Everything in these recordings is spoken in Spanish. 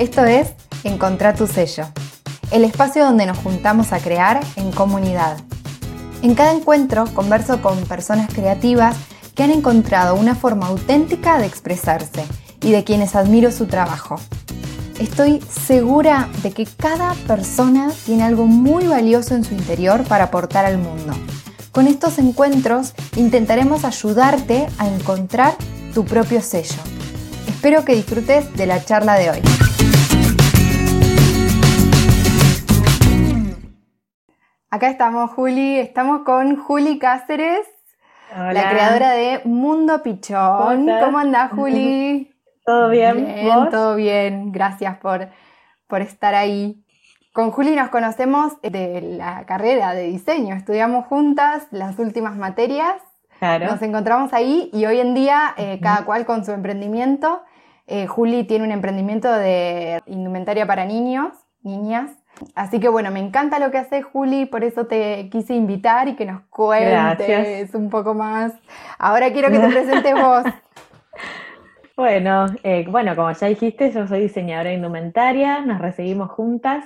Esto es Encontrar tu sello, el espacio donde nos juntamos a crear en comunidad. En cada encuentro converso con personas creativas que han encontrado una forma auténtica de expresarse y de quienes admiro su trabajo. Estoy segura de que cada persona tiene algo muy valioso en su interior para aportar al mundo. Con estos encuentros intentaremos ayudarte a encontrar tu propio sello. Espero que disfrutes de la charla de hoy. Acá estamos, Juli. Estamos con Juli Cáceres, la creadora de Mundo Pichón. ¿Cómo, andás, Juli? ¿Todo bien? todo bien. Gracias por, por estar ahí. Con Juli nos conocemos de la carrera de diseño. Estudiamos juntas las últimas materias. Nos encontramos ahí y hoy en día, eh, cada cual con su emprendimiento. Eh, Juli tiene un emprendimiento de indumentaria para niños, niñas. Así que bueno, me encanta lo que haces, Juli, por eso te quise invitar y que nos cuentes un poco más. Ahora quiero que te presentes vos. Bueno, eh, bueno, como ya dijiste, yo soy diseñadora de indumentaria, nos recibimos juntas.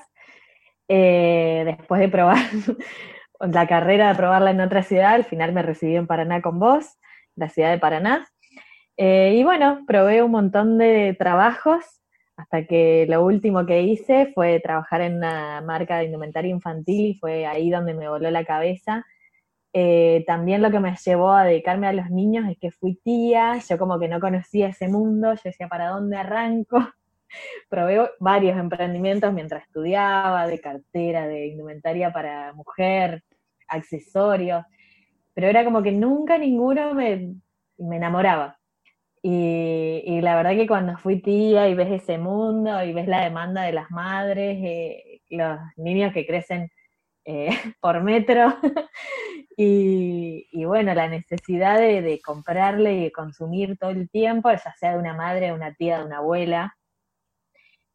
Eh, después de probar la carrera, de probarla en otra ciudad, al final me recibí en Paraná con vos, la ciudad de Paraná. Eh, y bueno, probé un montón de trabajos hasta que lo último que hice fue trabajar en una marca de indumentaria infantil y fue ahí donde me voló la cabeza. Eh, también lo que me llevó a dedicarme a los niños es que fui tía, yo como que no conocía ese mundo, yo decía, ¿para dónde arranco? Probé varios emprendimientos mientras estudiaba, de cartera, de indumentaria para mujer, accesorios, pero era como que nunca ninguno me, me enamoraba. Y, la verdad que cuando fui tía y ves ese mundo y ves la demanda de las madres, eh, los niños que crecen eh, por metro, y, bueno, la necesidad de, comprarle y consumir todo el tiempo, ya sea de una madre, de una tía, de una abuela,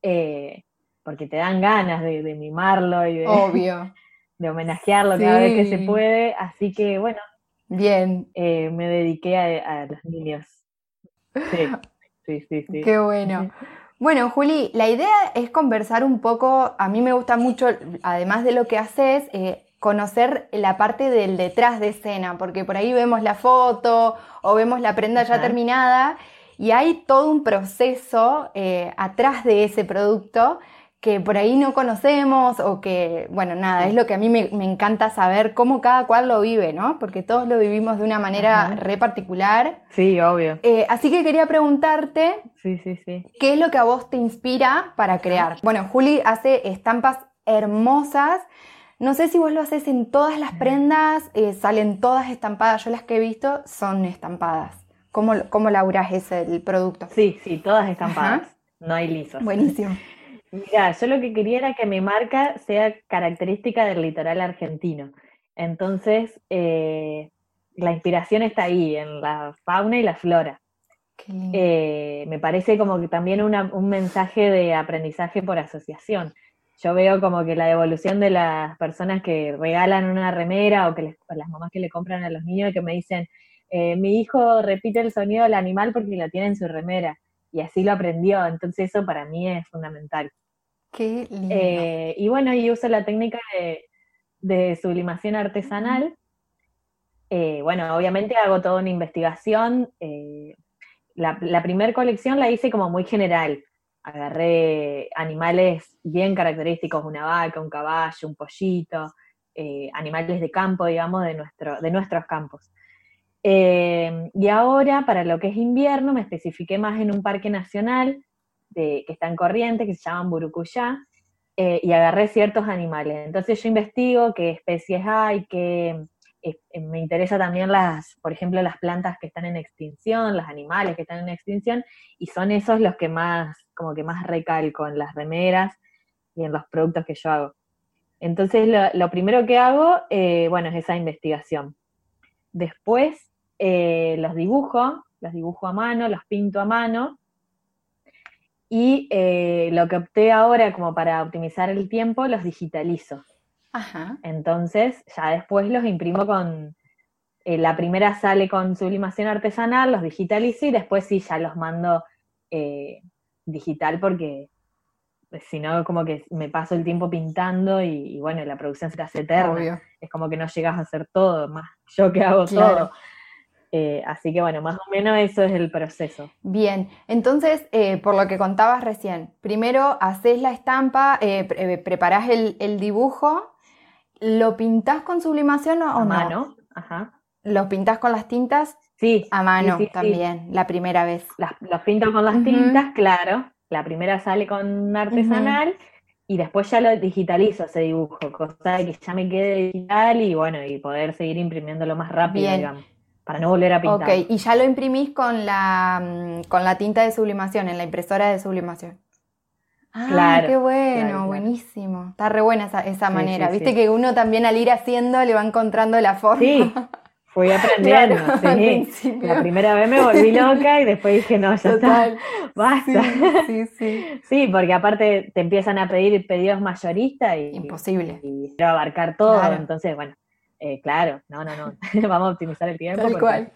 eh, porque te dan ganas de, mimarlo y de, Obvio. de homenajearlo cada vez que se puede, así que bueno, Bien. me dediqué a los niños. Sí, sí, sí, Qué bueno. Bueno, Juli, la idea es conversar un poco, a mí me gusta mucho, además de lo que haces, eh, conocer la parte del detrás de escena, porque por ahí vemos la foto o vemos la prenda ya terminada y hay todo un proceso eh, atrás de ese producto que por ahí no conocemos o que, bueno, nada, es lo que a mí me, encanta saber cómo cada cual lo vive, ¿no? Porque todos lo vivimos de una manera re particular. Sí, obvio. Eh, así que quería preguntarte, sí, sí, sí. ¿qué es lo que a vos te inspira para crear? Bueno, Juli hace estampas hermosas. No sé si vos lo haces en todas las prendas, eh, salen todas estampadas. Yo las que he visto son estampadas. ¿Cómo, cómo laburás ese el producto? Sí, sí, todas estampadas. No hay lisos. Buenísimo. Mira, yo lo que quería era que mi marca sea característica del litoral argentino. Entonces, eh, la inspiración está ahí, en la fauna y la flora. Eh, me parece como que también un mensaje de aprendizaje por asociación. Yo veo como que la evolución de las personas que regalan una remera o que las mamás que le compran a los niños y que me dicen, eh, mi hijo repite el sonido del animal porque la tiene en su remera y así lo aprendió. Entonces eso para mí es fundamental. Qué lindo. Eh, y bueno, y uso la técnica de, sublimación artesanal. Eh, bueno, obviamente hago toda una investigación. Eh, la, la primera colección la hice como muy general. Agarré animales bien característicos, una vaca, un caballo, un pollito, animales de campo, digamos, de, nuestro, de nuestros campos. Y ahora, para lo que es invierno, me especifiqué más en un parque nacional que están corrientes, que se llaman burucuyá, eh, y agarré ciertos animales. Entonces yo investigo qué especies hay, que eh, eh, me interesa también las, por ejemplo, las plantas que están en extinción, los animales que están en extinción, y son esos los que más, como que más recalco en las remeras y en los productos que yo hago. Entonces lo, primero que hago, bueno, es esa investigación. Después los dibujo, los dibujo a mano, los pinto a mano, y eh, lo que opté ahora como para optimizar el tiempo, los digitalizo. Ajá. Entonces, ya después los imprimo con, eh, la primera sale con sublimación artesanal, los digitalizo y después sí ya los mando eh, digital porque si no, como que me paso el tiempo pintando y, bueno, la producción se te hace eterna. Es como que no llegas a hacer todo, más yo que hago todo. Eh, así que bueno, más o menos eso es el proceso. Bien, entonces, eh, por lo que contabas recién, primero haces la estampa, eh, preparás el, dibujo, ¿lo pintás con sublimación o, a mano, ajá. ¿Lo pintás con las tintas? Sí. A mano también, la primera vez. los pinto con las tintas, claro. La primera sale con artesanal y después ya lo digitalizo ese dibujo, cosa de que ya me quede digital y bueno, y poder seguir imprimiéndolo más rápido, digamos, para no volver a pintar. Ok, y ya lo imprimís con la, mm, con la tinta de sublimación, en la impresora de sublimación. Ah, claro, qué bueno, buenísimo. Está re buena esa, manera. Viste que uno también al ir haciendo le va encontrando la forma. Sí, fui aprendiendo. sí. La primera vez me volví loca y después dije, no, ya está, basta. Sí, sí, sí. porque aparte te empiezan a pedir pedidos mayoristas y... Imposible. Y, quiero abarcar todo, entonces, bueno, eh, claro, no, no, no, vamos a optimizar el tiempo. Tal cual.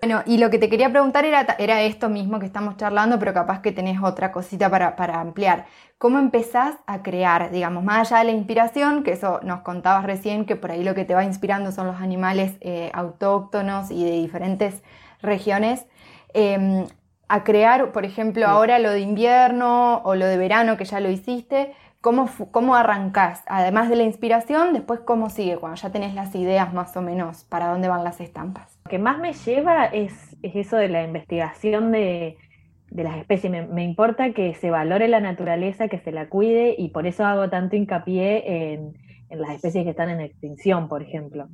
Bueno, y lo que te quería preguntar era, era esto mismo que estamos charlando, pero capaz que tenés otra cosita para, para, ampliar. ¿Cómo empezás a crear, digamos, más allá de la inspiración, que eso nos contabas recién, que por ahí lo que te va inspirando son los animales eh, autóctonos y de diferentes regiones, em, a crear, por ejemplo, ahora lo de invierno o lo de verano, que ya lo hiciste, ¿cómo, ¿cómo arrancás? Además de la inspiración, después cómo sigue, cuando ya tenés las ideas más o menos para dónde van las estampas. Lo que más me lleva es, eso de la investigación de, las especies. Me, importa que se valore la naturaleza, que se la cuide y por eso hago tanto hincapié en, las especies que están en extinción, por ejemplo.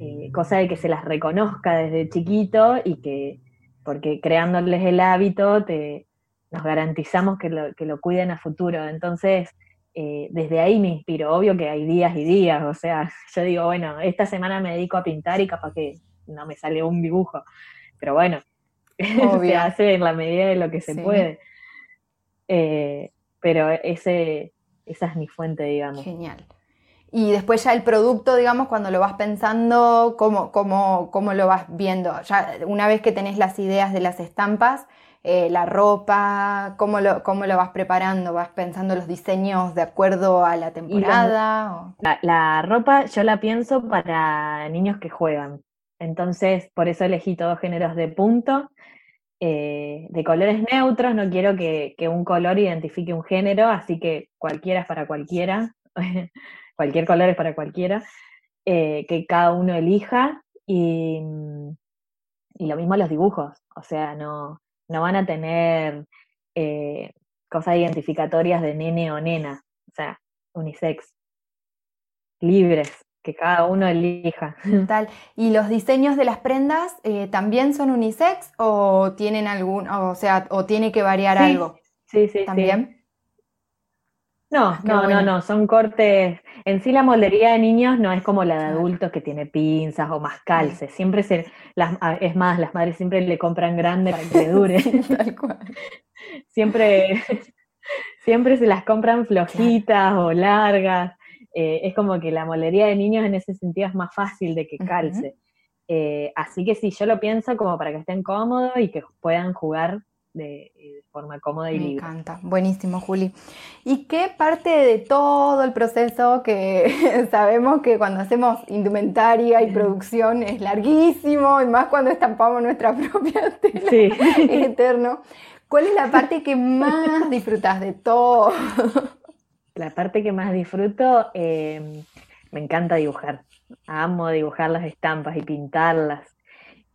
Eh, cosa de que se las reconozca desde chiquito y que, porque creándoles el hábito, te, nos garantizamos que lo, que lo cuiden a futuro. Entonces, eh, desde ahí me inspiro. Obvio que hay días y días, o sea, yo digo, bueno, esta semana me dedico a pintar y capaz que no me sale un dibujo. Pero bueno, se hace en la medida de lo que se puede. Eh, pero ese, esa es mi fuente, digamos. Genial. Y después ya el producto, digamos, cuando lo vas pensando, ¿cómo, cómo, cómo lo vas viendo? Ya una vez que tenés las ideas de las estampas, eh, la ropa, ¿cómo lo, ¿cómo lo vas preparando? ¿Vas pensando los diseños de acuerdo a la temporada? la, ropa yo la pienso para niños que juegan. Entonces, por eso elegí todos géneros de punto, eh, de colores neutros, no quiero que, un color identifique un género, así que cualquiera es para cualquiera, cualquier color es para cualquiera, eh, que cada uno elija y, y, lo mismo los dibujos, o sea, no, no van a tener eh, cosas identificatorias de nene o nena, o sea, unisex, libres que cada uno elija. Tal. ¿Y los diseños de las prendas eh, también son unisex o tienen algún, o sea, o tiene que variar algo? Sí, sí, ¿También? No, no, no, no, son cortes. En sí la moldería de niños no es como la de adultos que tiene pinzas o más calces. Siempre se, las, es más, las madres siempre le compran grande para que dure. tal cual. Siempre, siempre se las compran flojitas o largas. Eh, es como que la molería de niños en ese sentido es más fácil de que calce. Eh, así que sí, yo lo pienso como para que estén cómodos y que puedan jugar de, eh, forma cómoda y libre. Me encanta, buenísimo, Juli. ¿Y qué parte de todo el proceso que sabemos que cuando hacemos indumentaria y producción es larguísimo, y más cuando estampamos nuestra propia tela, sí. es eterno? ¿Cuál es la parte que más disfrutas de todo? la parte que más disfruto, eh, me encanta dibujar. Amo dibujar las estampas y pintarlas.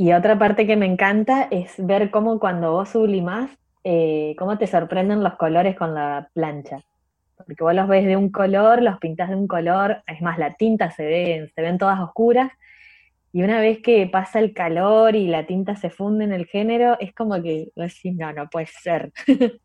Y otra parte que me encanta es ver cómo cuando vos sublimás, eh, cómo te sorprenden los colores con la plancha. Porque vos los ves de un color, los pintas de un color, es más, la tinta se ve, se ven todas oscuras, y una vez que pasa el calor y la tinta se funde en el género, es como que, no, no puede ser.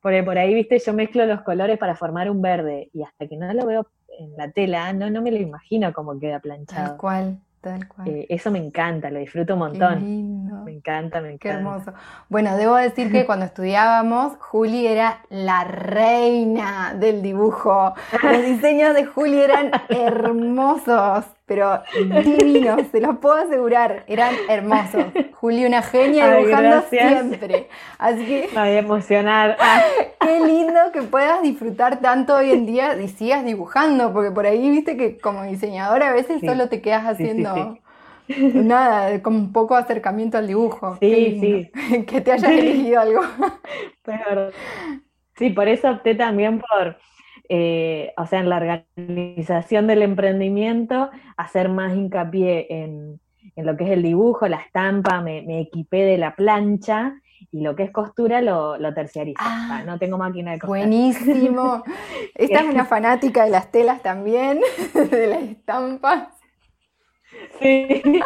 Porque por ahí, viste, yo mezclo los colores para formar un verde y hasta que no lo veo en la tela, no, no me lo imagino cómo queda planchado. Tal cual, tal cual. Eh, eso me encanta, lo disfruto un montón. Me encanta, me encanta. Qué hermoso. Bueno, debo decir que cuando estudiábamos, Juli era la reina del dibujo. Los diseños de Juli eran hermosos, pero divinos, se los puedo asegurar, eran hermosos. Juli, una genia dibujando siempre. Así que. Me voy a emocionar. Qué lindo que puedas disfrutar tanto hoy en día y sigas dibujando, porque por ahí viste que como diseñadora a veces solo te quedas haciendo. Nada, con un poco acercamiento al dibujo. Sí, sí. Que te hayas elegido algo. Sí, por eso opté también por, eh, o sea, en la organización del emprendimiento, hacer más hincapié en, lo que es el dibujo, la estampa, me, equipé de la plancha y lo que es costura lo, lo terciarizo. Ah, no tengo máquina de costura. Buenísimo. Esta es una fanática de las telas también, de las estampas. Sí.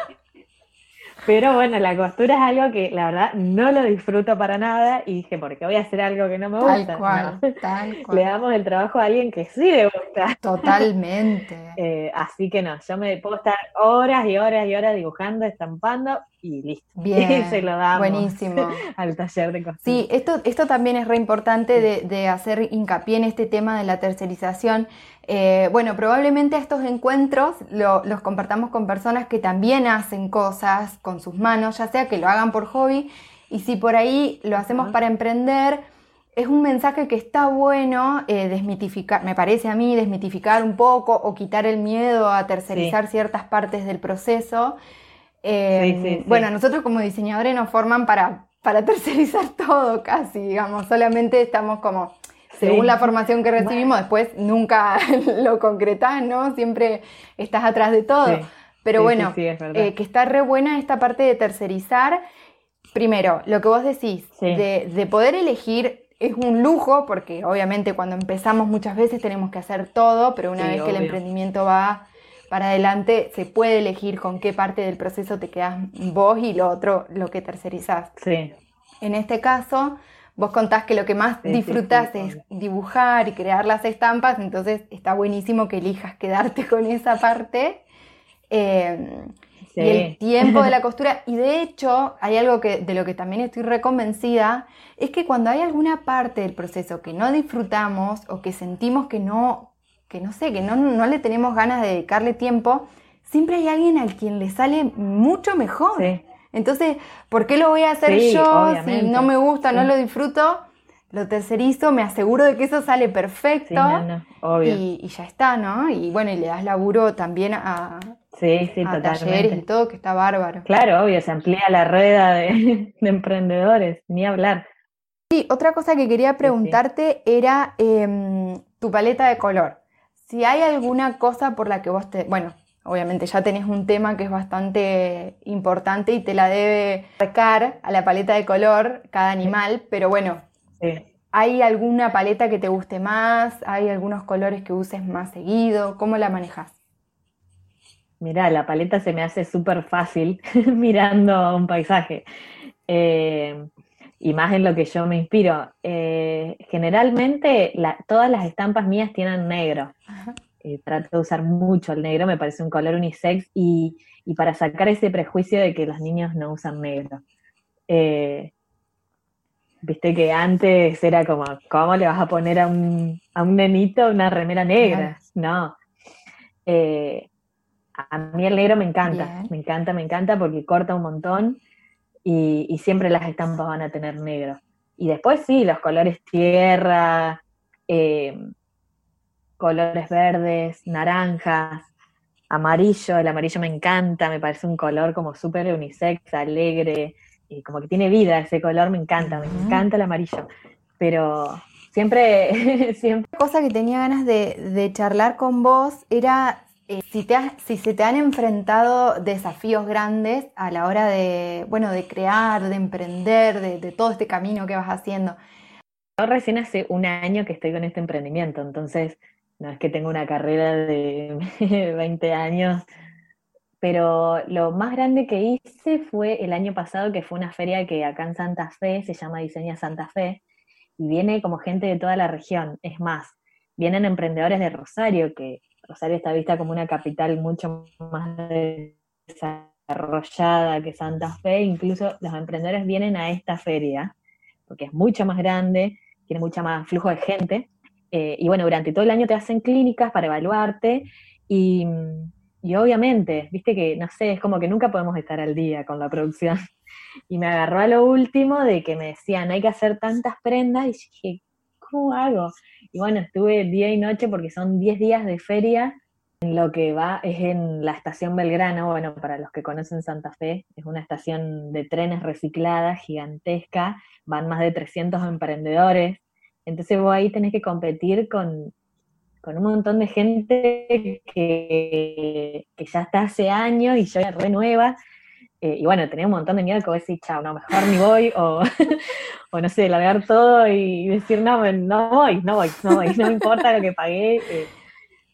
Pero bueno, la costura es algo que la verdad no lo disfruto para nada y dije, ¿por qué voy a hacer algo que no me gusta? Tal cual, tal cual. Le damos el trabajo a alguien que sí le gusta. Totalmente. Eh, así que no, yo me puedo estar horas y horas y horas dibujando, estampando y listo. Bien, se lo damos buenísimo. al taller de costura. Sí, esto, esto también es re importante de, de hacer hincapié en este tema de la tercerización eh, bueno, probablemente estos encuentros los compartamos con personas que también hacen cosas con sus manos, ya sea que lo hagan por hobby y si por ahí lo hacemos para emprender, es un mensaje que está bueno eh, desmitificar, me parece a mí, desmitificar un poco o quitar el miedo a tercerizar ciertas partes del proceso. Eh, bueno, nosotros como diseñadores nos forman para, para tercerizar todo casi, digamos, solamente estamos como según la formación que recibimos, después nunca lo concretás, ¿no? Siempre estás atrás de todo. Pero bueno, eh, que está re buena esta parte de tercerizar. Primero, lo que vos decís, de, poder elegir es un lujo, porque obviamente cuando empezamos muchas veces tenemos que hacer todo, pero una vez que el emprendimiento va para adelante, se puede elegir con qué parte del proceso te quedas vos y lo otro lo que tercerizás. Sí. En este caso, Vos contás que lo que más disfrutas es dibujar y crear las estampas, entonces está buenísimo que elijas quedarte con esa parte. Em, y el tiempo de la costura. Y de hecho, hay algo que, de lo que también estoy reconvencida, es que cuando hay alguna parte del proceso que no disfrutamos o que sentimos que no, que no sé, que no, no le tenemos ganas de dedicarle tiempo, siempre hay alguien al quien le sale mucho mejor. Entonces, ¿por qué lo voy a hacer yo si no me gusta, no lo disfruto? Lo tercerizo, me aseguro de que eso sale perfecto Y, ya está, ¿no? Y bueno, y le das laburo también a, sí, sí, talleres y todo, que está bárbaro. Claro, obvio, se amplía la rueda de, emprendedores, ni hablar. Sí, otra cosa que quería preguntarte era em, tu paleta de color. Si hay alguna cosa por la que vos te, bueno, obviamente ya tenés un tema que es bastante importante y te la debe marcar a la paleta de color cada animal, pero bueno, ¿hay alguna paleta que te guste más? ¿Hay algunos colores que uses más seguido? ¿Cómo la manejas? Mira, la paleta se me hace súper fácil mirando un paisaje. Eh, y más en lo que yo me inspiro. Eh, generalmente todas las estampas mías tienen negro. Eh, trato de usar mucho el negro, me parece un color unisex y, para sacar ese prejuicio de que los niños no usan negro. Eh, viste que antes era como, ¿cómo le vas a poner a un, a un nenito una remera negra? No. A mí el negro me encanta, me encanta, me encanta porque corta un montón y, y, siempre las estampas van a tener negro. Y después sí, los colores tierra, eh, colores verdes, naranjas, amarillo, el amarillo me encanta, me parece un color como súper unisex, alegre, y como que tiene vida ese color, me encanta, me encanta el amarillo. Pero siempre, siempre... Cosa que tenía ganas de, charlar con vos era eh, si, te si se te han enfrentado desafíos grandes a la hora de, bueno, de crear, de emprender, de, de todo este camino que vas haciendo. Yo recién hace un año que estoy con este emprendimiento, entonces no es que tenga una carrera de 20 años, pero lo más grande que hice fue el año pasado, que fue una feria que acá en Santa Fe se llama Diseña Santa Fe, y viene como gente de toda la región. Es más, vienen emprendedores de Rosario, que Rosario está vista como una capital mucho más desarrollada que Santa Fe, incluso los emprendedores vienen a esta feria, porque es mucho más grande, tiene mucho más flujo de gente, eh, y bueno, durante todo el año te hacen clínicas para evaluarte, y, y obviamente, viste que, no sé, es como que nunca podemos estar al día con la producción. Y me agarró a lo último de que me decían, hay que hacer tantas prendas, y dije, ¿cómo hago? Y bueno, estuve día y noche porque son 10 días de feria lo que va es en la estación Belgrano, bueno, para los que conocen Santa Fe, es una estación de trenes reciclada, gigantesca, van más de 300 emprendedores, entonces vos ahí tenés que competir con, un montón de gente que, ya está hace años y yo ya renueva, eh, y bueno, tenía un montón de miedo que vos decís, chao, no, mejor ni voy, o, o no sé, largar todo y decir, no, no voy, no voy, no voy, no me importa lo que pagué. Eh,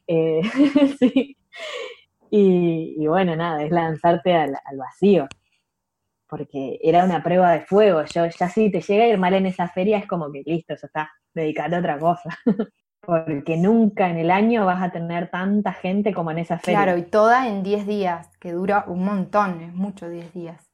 eh, sí. Y, bueno, nada, es lanzarte al, vacío, porque era una prueba de fuego. Yo ya si te llega a ir mal en esa feria es como que listo, eso está, dedicate a otra cosa. porque nunca en el año vas a tener tanta gente como en esa feria. Claro, y toda en 10 días, que dura un montón, es mucho 10 días.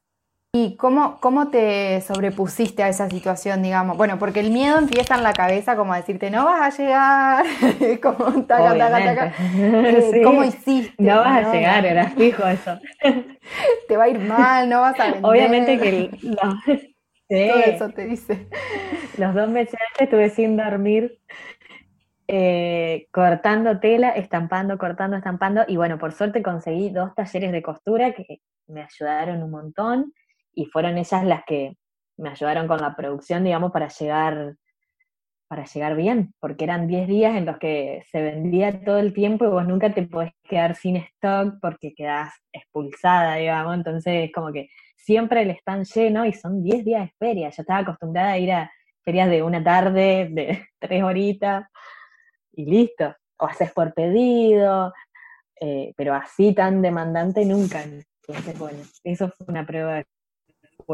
¿Y cómo, cómo te sobrepusiste a esa situación, digamos? Bueno, porque el miedo empieza en la cabeza como a decirte, no vas a llegar, como taca, taca, taca. Eh, ¿Cómo hiciste? No vas a llegar, era fijo eso. te va a ir mal, no vas a vender. Obviamente que Todo eso te dice. Los dos meses estuve sin dormir, eh, cortando tela, estampando, cortando, estampando, y bueno, por suerte conseguí dos talleres de costura que me ayudaron un montón. Y fueron ellas las que me ayudaron con la producción, digamos, para llegar, para llegar bien, porque eran 10 días en los que se vendía todo el tiempo y vos nunca te podés quedar sin stock porque quedás expulsada, digamos, entonces como que siempre el stand lleno y son 10 días de feria, yo estaba acostumbrada a ir a ferias de una tarde, de tres horitas, y listo, o haces por pedido, eh, pero así tan demandante nunca. Entonces, bueno, eso fue una prueba de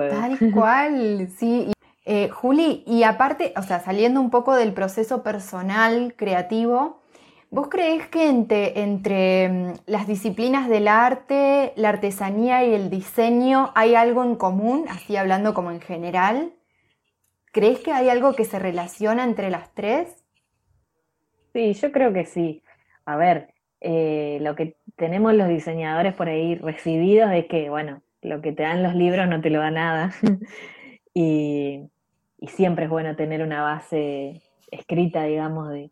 Tal cual, sí. Eh, Juli, y aparte, o sea, saliendo un poco del proceso personal, creativo, ¿vos creés que entre, entre mm, las disciplinas del arte, la artesanía y el diseño hay algo en común, así hablando como en general? ¿Crees que hay algo que se relaciona entre las tres? Sí, yo creo que sí. A ver, eh, lo que tenemos los diseñadores por ahí recibidos es que, bueno, lo que te dan los libros no te lo da nada. y, siempre es bueno tener una base escrita, digamos, de,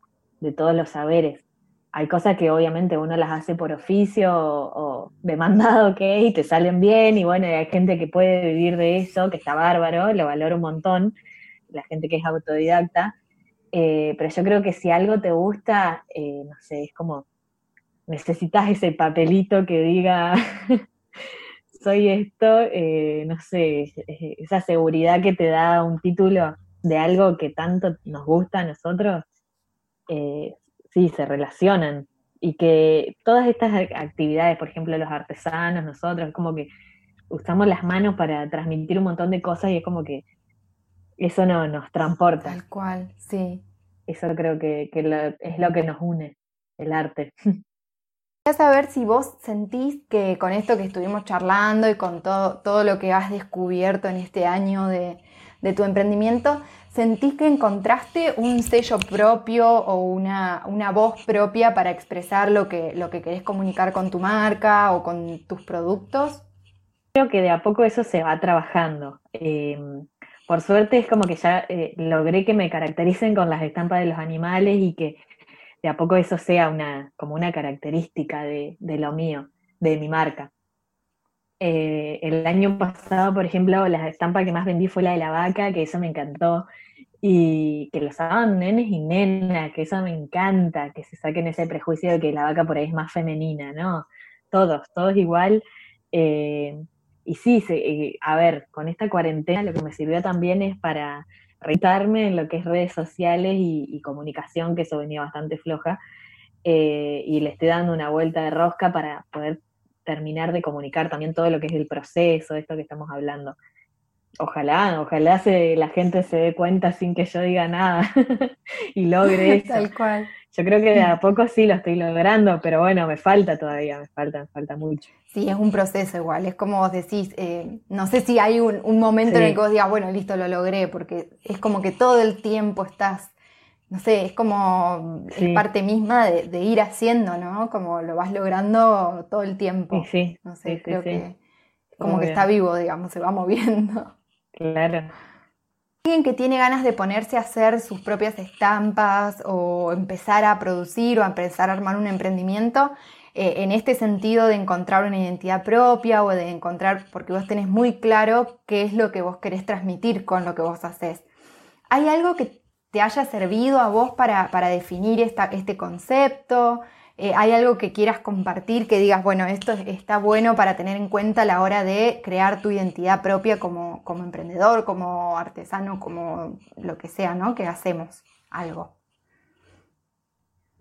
todos los saberes. Hay cosas que obviamente uno las hace por oficio o, demandado, que y te salen bien, y bueno, hay gente que puede vivir de eso, que está bárbaro, lo valoro un montón, la gente que es autodidacta, eh, pero yo creo que si algo te gusta, eh, no sé, es como necesitas ese papelito que diga soy esto, eh, no sé, esa seguridad que te da un título de algo que tanto nos gusta a nosotros, eh, sí, se relacionan. Y que todas estas actividades, por ejemplo, los artesanos, nosotros, como que usamos las manos para transmitir un montón de cosas y es como que eso no nos transporta. Tal cual, sí. Eso creo que, es lo que nos une, el arte. Quería saber si vos sentís que con esto que estuvimos charlando y con todo, todo lo que has descubierto en este año de, tu emprendimiento, ¿sentís que encontraste un sello propio o una, voz propia para expresar lo que, lo que querés comunicar con tu marca o con tus productos? Creo que de a poco eso se va trabajando. Eh, por suerte es como que ya eh, logré que me caractericen con las estampas de los animales y que de a poco eso sea una, como una característica de, lo mío, de mi marca. Eh, el año pasado, por ejemplo, la estampa que más vendí fue la de la vaca, que eso me encantó, y que lo usaban nenes y nenas, que eso me encanta, que se saquen ese prejuicio de que la vaca por ahí es más femenina, ¿no? Todos, todos igual. Eh, y sí, eh, a ver, con esta cuarentena lo que me sirvió también es para retarme en lo que es redes sociales y, comunicación, que eso venía bastante floja, eh, y le estoy dando una vuelta de rosca para poder terminar de comunicar también todo lo que es el proceso, esto que estamos hablando. Ojalá, ojalá se, la gente se dé cuenta sin que yo diga nada y logre eso. Tal cual. Yo creo que de a poco sí lo estoy logrando, pero bueno, me falta todavía, me falta, me falta mucho. Sí, es un proceso igual, es como vos decís, eh, no sé si hay un, momento en el que vos digas, bueno, listo, lo logré, porque es como que todo el tiempo estás, no sé, es como, es parte misma de, ir haciendo, ¿no? Como lo vas logrando todo el tiempo. Sí, No sé, creo que como que está vivo, digamos, se va moviendo. Claro. Alguien que tiene ganas de ponerse a hacer sus propias estampas o empezar a producir o empezar a armar un emprendimiento, eh, en este sentido de encontrar una identidad propia o de encontrar, porque vos tenés muy claro qué es lo que vos querés transmitir con lo que vos haces. ¿Hay algo que te haya servido a vos para, definir este concepto? Eh, ¿Hay algo que quieras compartir que digas, bueno, esto está bueno para tener en cuenta a la hora de crear tu identidad propia como, emprendedor, como artesano, como lo que sea, ¿no? Que hacemos algo.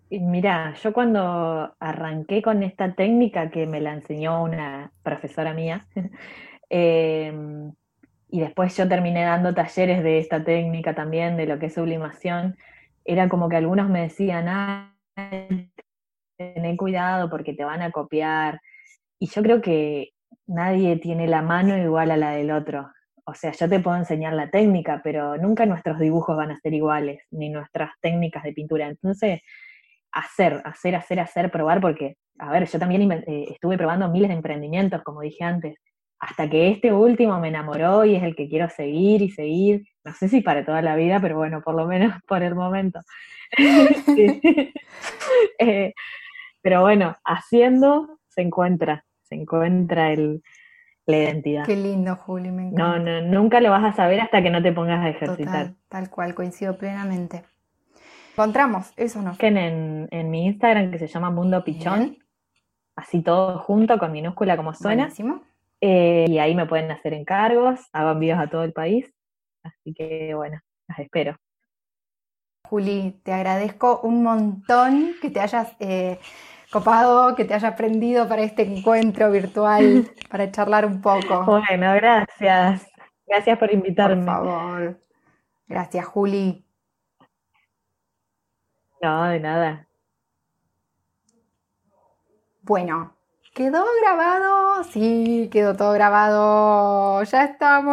Mira, yo cuando arranqué con esta técnica que me la enseñó una profesora mía, em, y después yo terminé dando talleres de esta técnica también, de lo que es sublimación, era como que algunos me decían, ah, tener cuidado porque te van a copiar. Y yo creo que nadie tiene la mano igual a la del otro. O sea, yo te puedo enseñar la técnica, pero nunca nuestros dibujos van a ser iguales, ni nuestras técnicas de pintura. Entonces, hacer, hacer, hacer, hacer, probar, porque, a ver, yo también eh, estuve probando miles de emprendimientos, como dije antes, hasta que este último me enamoró y es el que quiero seguir y seguir. No sé si para toda la vida, pero bueno, por lo menos por el momento. eh, pero bueno, haciendo se encuentra, se encuentra el, la identidad. Qué lindo, Juli, me encanta. No, no, nunca lo vas a saber hasta que no te pongas a ejercitar. tal cual, coincido plenamente. Encontramos, eso no. En, en mi Instagram que se llama Mundo Pichón, así todo junto con minúscula como suena. Eh, y ahí me pueden hacer encargos, hago envíos a todo el país. Así que bueno, las espero. Juli, te agradezco un montón que te hayas eh, copado, que te haya aprendido para este encuentro virtual, para charlar un poco. Bueno, gracias. Gracias por invitarme. Por favor. Gracias, Juli. No, de nada. Bueno, ¿quedó grabado? Sí, quedó todo grabado. Ya estamos.